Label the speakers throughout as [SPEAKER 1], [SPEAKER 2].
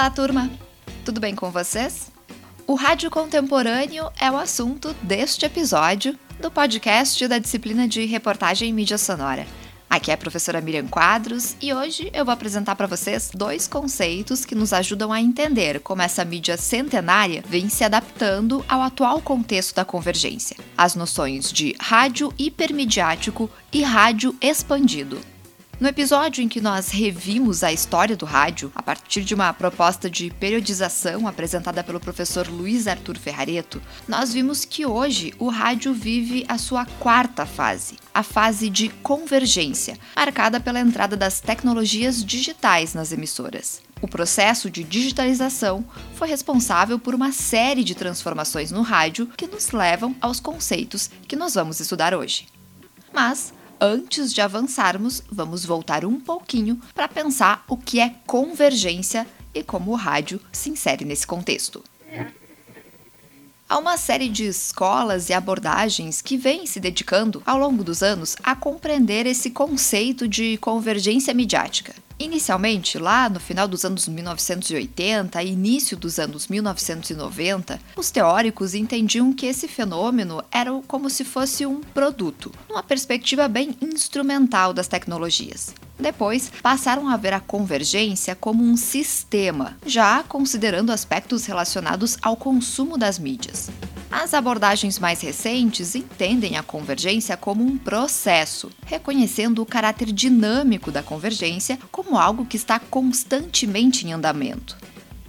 [SPEAKER 1] Olá, turma! Tudo bem com vocês? O rádio contemporâneo é o assunto deste episódio do podcast da disciplina de reportagem e mídia sonora. Aqui é a professora Miriam Quadros e hoje eu vou apresentar para vocês dois conceitos que nos ajudam a entender como essa mídia centenária vem se adaptando ao atual contexto da convergência. As noções de rádio hipermediático e rádio expandido. No episódio em que nós revimos a história do rádio, a partir de uma proposta de periodização apresentada pelo professor Luiz Arthur Ferrareto, nós vimos que hoje o rádio vive a sua quarta fase, a fase de convergência, marcada pela entrada das tecnologias digitais nas emissoras. O processo de digitalização foi responsável por uma série de transformações no rádio que nos levam aos conceitos que nós vamos estudar hoje. Mas antes de avançarmos, vamos voltar um pouquinho para pensar o que é convergência e como o rádio se insere nesse contexto. Há uma série de escolas e abordagens que vêm se dedicando, ao longo dos anos, a compreender esse conceito de convergência midiática. Inicialmente, lá no final dos anos 1980 e início dos anos 1990, os teóricos entendiam que esse fenômeno era como se fosse um produto, numa perspectiva bem instrumental das tecnologias. Depois, passaram a ver a convergência como um sistema, já considerando aspectos relacionados ao consumo das mídias. As abordagens mais recentes entendem a convergência como um processo, reconhecendo o caráter dinâmico da convergência como algo que está constantemente em andamento.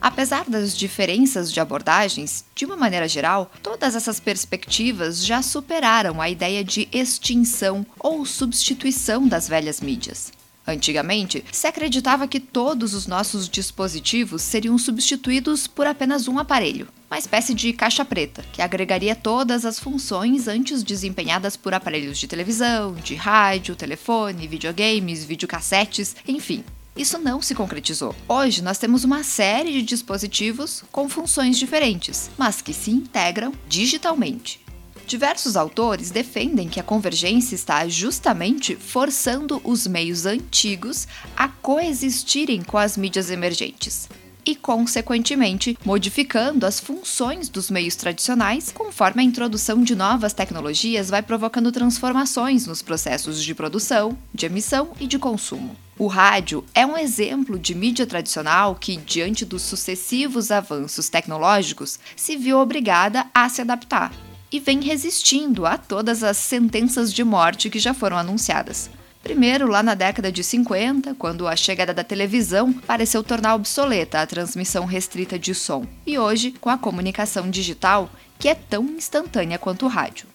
[SPEAKER 1] Apesar das diferenças de abordagens, de uma maneira geral, todas essas perspectivas já superaram a ideia de extinção ou substituição das velhas mídias. Antigamente, se acreditava que todos os nossos dispositivos seriam substituídos por apenas um aparelho, uma espécie de caixa preta, que agregaria todas as funções antes desempenhadas por aparelhos de televisão, de rádio, telefone, videogames, videocassetes, enfim. Isso não se concretizou. Hoje nós temos uma série de dispositivos com funções diferentes, mas que se integram digitalmente. Diversos autores defendem que a convergência está justamente forçando os meios antigos a coexistirem com as mídias emergentes e, consequentemente, modificando as funções dos meios tradicionais conforme a introdução de novas tecnologias vai provocando transformações nos processos de produção, de emissão e de consumo. O rádio é um exemplo de mídia tradicional que, diante dos sucessivos avanços tecnológicos, se viu obrigada a se adaptar e vem resistindo a todas as sentenças de morte que já foram anunciadas. Primeiro, lá na década de 50, quando a chegada da televisão pareceu tornar obsoleta a transmissão restrita de som, e hoje, com a comunicação digital, que é tão instantânea quanto o rádio.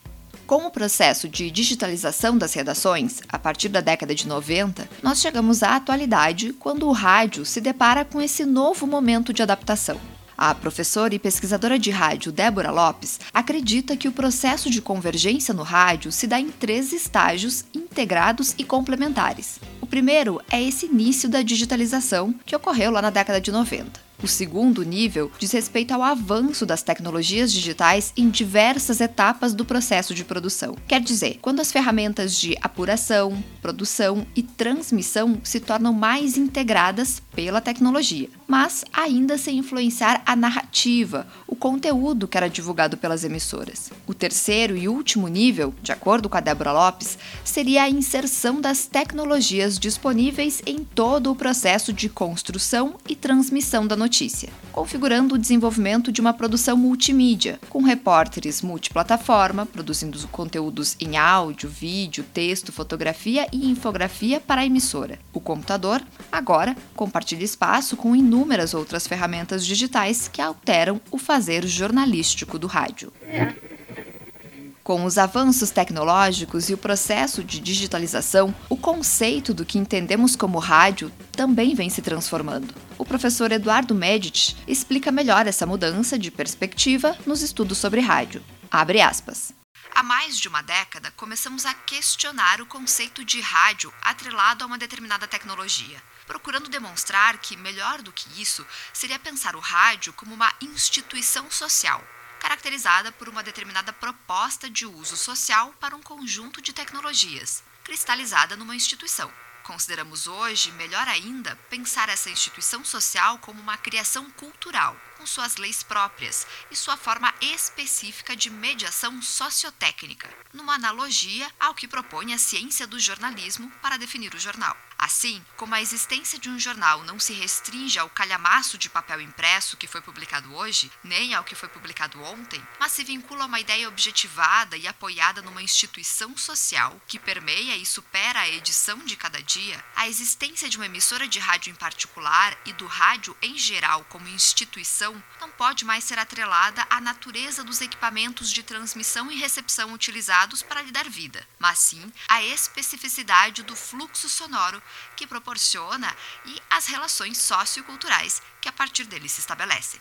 [SPEAKER 1] Com o processo de digitalização das redações, a partir da década de 90, nós chegamos à atualidade quando o rádio se depara com esse novo momento de adaptação. A professora e pesquisadora de rádio Débora Lopes acredita que o processo de convergência no rádio se dá em três estágios integrados e complementares. O primeiro é esse início da digitalização que ocorreu lá na década de 90. O segundo nível diz respeito ao avanço das tecnologias digitais em diversas etapas do processo de produção. Quer dizer, quando as ferramentas de apuração, produção e transmissão se tornam mais integradas pela tecnologia, mas ainda sem influenciar a narrativa, o conteúdo que era divulgado pelas emissoras. O terceiro e último nível, de acordo com a Débora Lopes, seria a inserção das tecnologias disponíveis em todo o processo de construção e transmissão da notícia configurando o desenvolvimento de uma produção multimídia, com repórteres multiplataforma, produzindo conteúdos em áudio, vídeo, texto, fotografia e infografia para a emissora. O computador, agora, compartilha espaço com inúmeras outras ferramentas digitais que alteram o fazer jornalístico do rádio. Com os avanços tecnológicos e o processo de digitalização, o conceito do que entendemos como rádio também vem se transformando. O professor Eduardo Medici explica melhor essa mudança de perspectiva nos estudos sobre rádio. Abre aspas.
[SPEAKER 2] Há mais de uma década, começamos a questionar o conceito de rádio atrelado a uma determinada tecnologia, procurando demonstrar que, melhor do que isso, seria pensar o rádio como uma instituição social, caracterizada por uma determinada proposta de uso social para um conjunto de tecnologias, cristalizada numa instituição, Consideramos hoje, melhor ainda, pensar essa instituição social como uma criação cultural, com suas leis próprias e sua forma específica de mediação sociotécnica, numa analogia ao que propõe a ciência do jornalismo para definir o jornal. Assim, como a existência de um jornal não se restringe ao calhamaço de papel impresso que foi publicado hoje, nem ao que foi publicado ontem, mas se vincula a uma ideia objetivada e apoiada numa instituição social que permeia e supera a edição de cada dia, a existência de uma emissora de rádio em particular e do rádio em geral como instituição não pode mais ser atrelada à natureza dos equipamentos de transmissão e recepção utilizados para lhe dar vida, mas sim à especificidade do fluxo sonoro que proporciona e as relações socioculturais que a partir dele se estabelecem.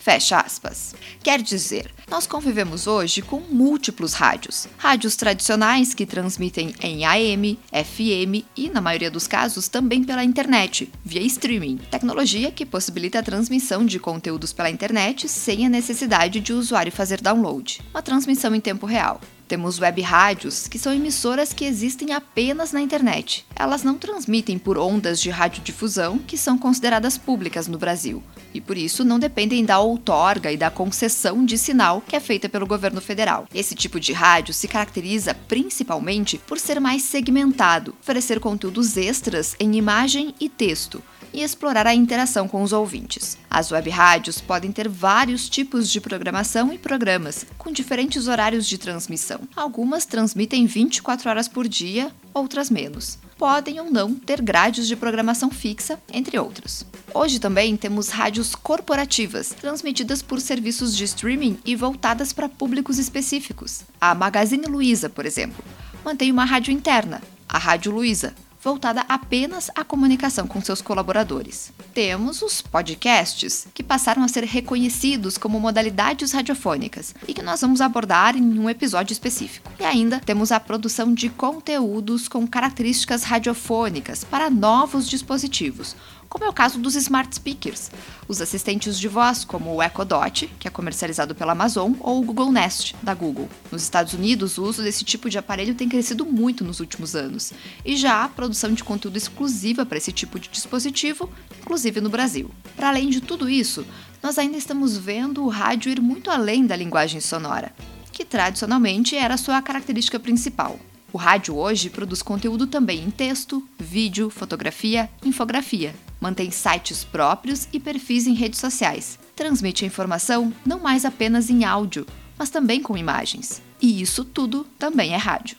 [SPEAKER 1] Fecha aspas. Quer dizer, nós convivemos hoje com múltiplos rádios. Rádios tradicionais que transmitem em AM, FM e, na maioria dos casos, também pela internet, via streaming, tecnologia que possibilita a transmissão de conteúdos pela internet sem a necessidade de o usuário fazer download. Uma transmissão em tempo real. Temos web rádios, que são emissoras que existem apenas na internet. Elas não transmitem por ondas de radiodifusão, que são consideradas públicas no Brasil, e por isso não dependem da outorga e da concessão de sinal que é feita pelo governo federal. Esse tipo de rádio se caracteriza principalmente por ser mais segmentado, oferecer conteúdos extras em imagem e texto, e explorar a interação com os ouvintes. As web rádios podem ter vários tipos de programação e programas, com diferentes horários de transmissão. Algumas transmitem 24 horas por dia, outras menos. Podem ou não ter grades de programação fixa, entre outros. Hoje também temos rádios corporativas, transmitidas por serviços de streaming e voltadas para públicos específicos. A Magazine Luiza, por exemplo, mantém uma rádio interna, a Rádio Luiza, voltada apenas à comunicação com seus colaboradores. Temos os podcasts, que passaram a ser reconhecidos como modalidades radiofônicas e que nós vamos abordar em um episódio específico. E ainda temos a produção de conteúdos com características radiofônicas para novos dispositivos, como é o caso dos smart speakers, os assistentes de voz como o Echo Dot, que é comercializado pela Amazon, ou o Google Nest, da Google. Nos Estados Unidos, o uso desse tipo de aparelho tem crescido muito nos últimos anos, e já há produção de conteúdo exclusiva para esse tipo de dispositivo, inclusive no Brasil. Para além de tudo isso, nós ainda estamos vendo o rádio ir muito além da linguagem sonora, que tradicionalmente era sua característica principal. O rádio hoje produz conteúdo também em texto, vídeo, fotografia, infografia. Mantém sites próprios e perfis em redes sociais. Transmite a informação não mais apenas em áudio, mas também com imagens. E isso tudo também é rádio.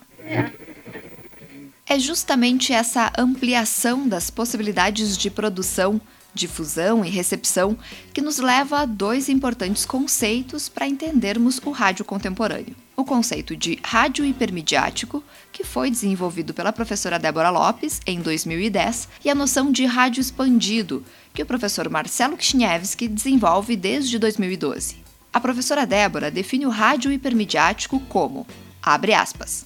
[SPEAKER 1] É justamente essa ampliação das possibilidades de produção difusão e recepção, que nos leva a dois importantes conceitos para entendermos o rádio contemporâneo. O conceito de rádio hipermediático, que foi desenvolvido pela professora Débora Lopes em 2010, e a noção de rádio expandido, que o professor Marcelo Kishniewski desenvolve desde 2012. A professora Débora define o rádio hipermediático como, abre aspas,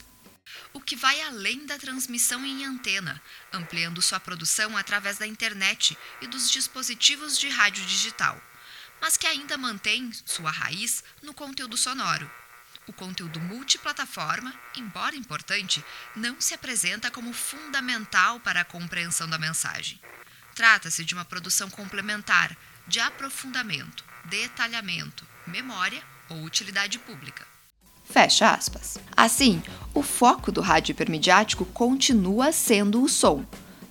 [SPEAKER 2] o que vai além da transmissão em antena, ampliando sua produção através da internet e dos dispositivos de rádio digital, mas que ainda mantém sua raiz no conteúdo sonoro. O conteúdo multiplataforma, embora importante, não se apresenta como fundamental para a compreensão da mensagem. Trata-se de uma produção complementar, de aprofundamento, detalhamento, memória ou utilidade pública.
[SPEAKER 1] Fecha aspas. Assim, o foco do rádio hipermediático continua sendo o som.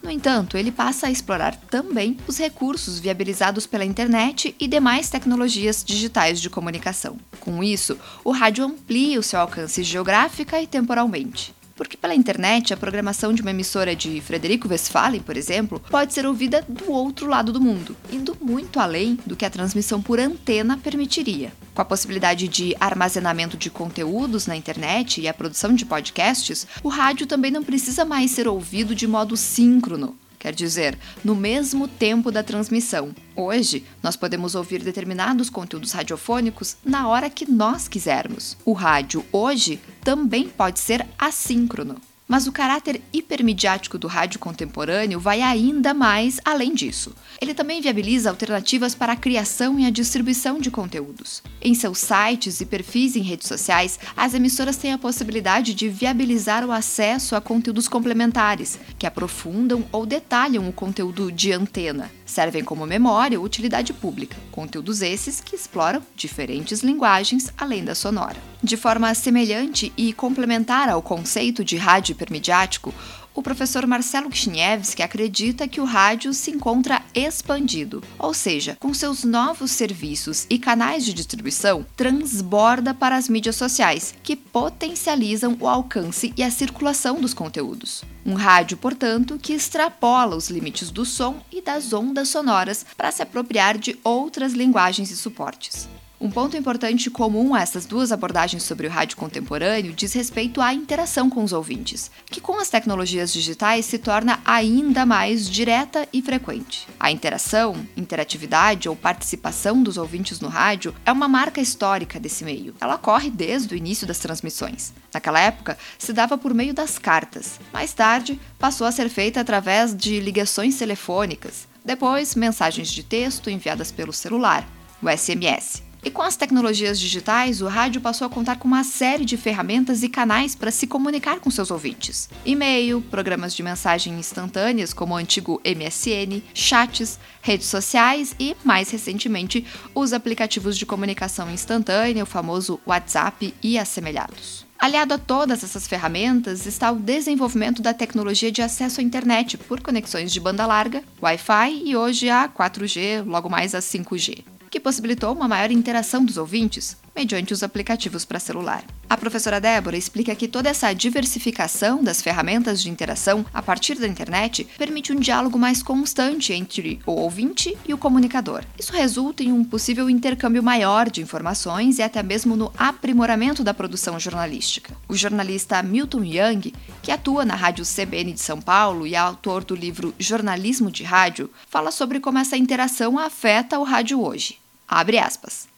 [SPEAKER 1] No entanto, ele passa a explorar também os recursos viabilizados pela internet e demais tecnologias digitais de comunicação. Com isso, o rádio amplia o seu alcance geográfica e temporalmente. Porque pela internet, a programação de uma emissora de Frederico Westphalen, por exemplo, pode ser ouvida do outro lado do mundo, indo muito além do que a transmissão por antena permitiria. Com a possibilidade de armazenamento de conteúdos na internet e a produção de podcasts, o rádio também não precisa mais ser ouvido de modo síncrono, quer dizer, no mesmo tempo da transmissão. Hoje, nós podemos ouvir determinados conteúdos radiofônicos na hora que nós quisermos. O rádio hoje também pode ser assíncrono. Mas o caráter hipermediático do rádio contemporâneo vai ainda mais além disso. Ele também viabiliza alternativas para a criação e a distribuição de conteúdos. Em seus sites e perfis em redes sociais, as emissoras têm a possibilidade de viabilizar o acesso a conteúdos complementares, que aprofundam ou detalham o conteúdo de antena. Servem como memória ou utilidade pública, conteúdos esses que exploram diferentes linguagens além da sonora. De forma semelhante e complementar ao conceito de rádio hipermediático, o professor Marcelo Kchniewski acredita que o rádio se encontra expandido, ou seja, com seus novos serviços e canais de distribuição, transborda para as mídias sociais, que potencializam o alcance e a circulação dos conteúdos. Um rádio, portanto, que extrapola os limites do som e das ondas sonoras para se apropriar de outras linguagens e suportes. Um ponto importante comum a essas duas abordagens sobre o rádio contemporâneo diz respeito à interação com os ouvintes, que com as tecnologias digitais se torna ainda mais direta e frequente. A interação, interatividade ou participação dos ouvintes no rádio é uma marca histórica desse meio. Ela ocorre desde o início das transmissões. Naquela época, se dava por meio das cartas. Mais tarde, passou a ser feita através de ligações telefônicas. Depois, mensagens de texto enviadas pelo celular, o SMS. E com as tecnologias digitais, o rádio passou a contar com uma série de ferramentas e canais para se comunicar com seus ouvintes: e-mail, programas de mensagem instantâneas como o antigo MSN, chats, redes sociais e, mais recentemente, os aplicativos de comunicação instantânea, o famoso WhatsApp e assemelhados. Aliado a todas essas ferramentas está o desenvolvimento da tecnologia de acesso à internet por conexões de banda larga, Wi-Fi e hoje a 4G, logo mais a 5G que possibilitou uma maior interação dos ouvintes mediante os aplicativos para celular. A professora Débora explica que toda essa diversificação das ferramentas de interação a partir da internet permite um diálogo mais constante entre o ouvinte e o comunicador. Isso resulta em um possível intercâmbio maior de informações e até mesmo no aprimoramento da produção jornalística. O jornalista Milton Young, que atua na Rádio CBN de São Paulo e é autor do livro Jornalismo de Rádio, fala sobre como essa interação afeta o rádio hoje. Abre aspas.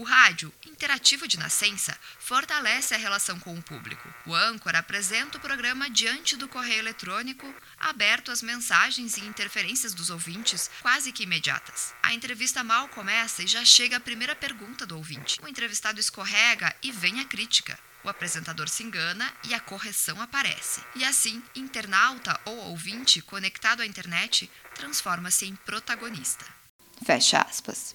[SPEAKER 2] O rádio, interativo de nascença, fortalece a relação com o público. O âncora apresenta o programa diante do correio eletrônico, aberto às mensagens e interferências dos ouvintes, quase que imediatas. A entrevista mal começa e já chega a primeira pergunta do ouvinte. O entrevistado escorrega e vem a crítica. O apresentador se engana e a correção aparece. E assim, internauta ou ouvinte conectado à internet transforma-se em protagonista.
[SPEAKER 1] Fecha aspas.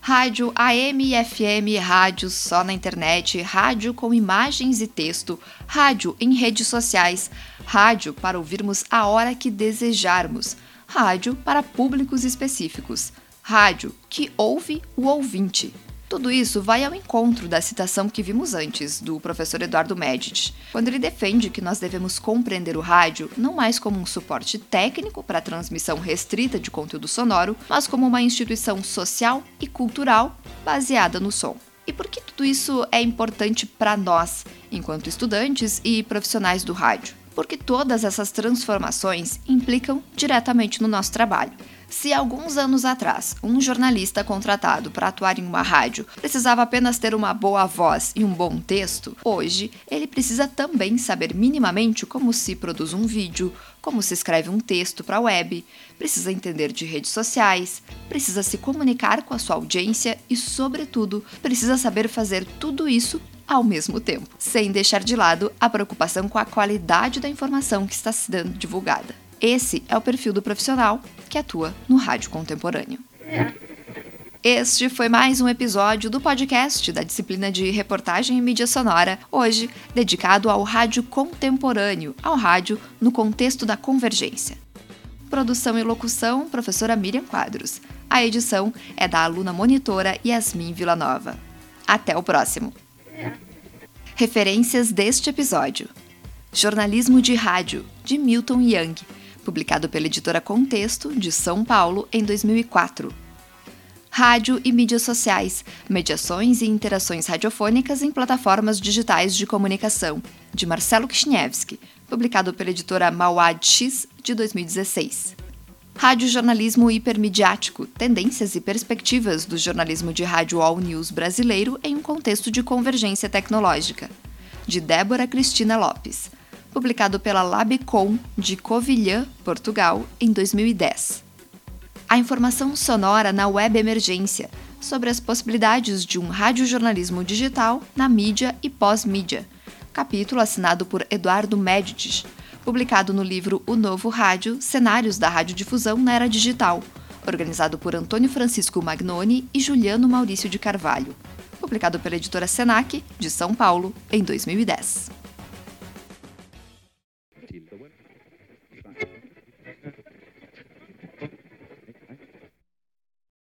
[SPEAKER 1] Rádio AM e FM, rádio só na internet, rádio com imagens e texto, rádio em redes sociais, rádio para ouvirmos a hora que desejarmos, rádio para públicos específicos, rádio que ouve o ouvinte. Tudo isso vai ao encontro da citação que vimos antes, do professor Eduardo Medici, quando ele defende que nós devemos compreender o rádio não mais como um suporte técnico para a transmissão restrita de conteúdo sonoro, mas como uma instituição social e cultural baseada no som. E por que tudo isso é importante para nós, enquanto estudantes e profissionais do rádio? Porque todas essas transformações implicam diretamente no nosso trabalho. Se alguns anos atrás um jornalista contratado para atuar em uma rádio precisava apenas ter uma boa voz e um bom texto, hoje ele precisa também saber minimamente como se produz um vídeo, como se escreve um texto para a web, precisa entender de redes sociais, precisa se comunicar com a sua audiência e, sobretudo, precisa saber fazer tudo isso ao mesmo tempo, sem deixar de lado a preocupação com a qualidade da informação que está sendo divulgada. Esse é o perfil do profissional que atua no rádio contemporâneo. Este foi mais um episódio do podcast da disciplina de reportagem e mídia sonora, hoje dedicado ao rádio contemporâneo, ao rádio no contexto da convergência. Produção e locução, professora Miriam Quadros. A edição é da aluna monitora Yasmin Villanova. Até o próximo. Referências deste episódio: Jornalismo de Rádio, de Milton Young publicado pela editora Contexto, de São Paulo, em 2004. Rádio e mídias sociais, mediações e interações radiofônicas em plataformas digitais de comunicação, de Marcelo Kchniewski, publicado pela editora Mauad X, de 2016. Rádio Jornalismo Hipermediático, tendências e perspectivas do jornalismo de rádio all news brasileiro em um contexto de convergência tecnológica, de Débora Cristina Lopes, publicado pela Labicom de Covilhã, Portugal, em 2010. A informação sonora na Web Emergência sobre as possibilidades de um radiojornalismo digital na mídia e pós-mídia, capítulo assinado por Eduardo Medici, publicado no livro O Novo Rádio Cenários da Radiodifusão na Era Digital, organizado por Antônio Francisco Magnoni e Juliano Maurício de Carvalho, publicado pela editora Senac, de São Paulo, em 2010.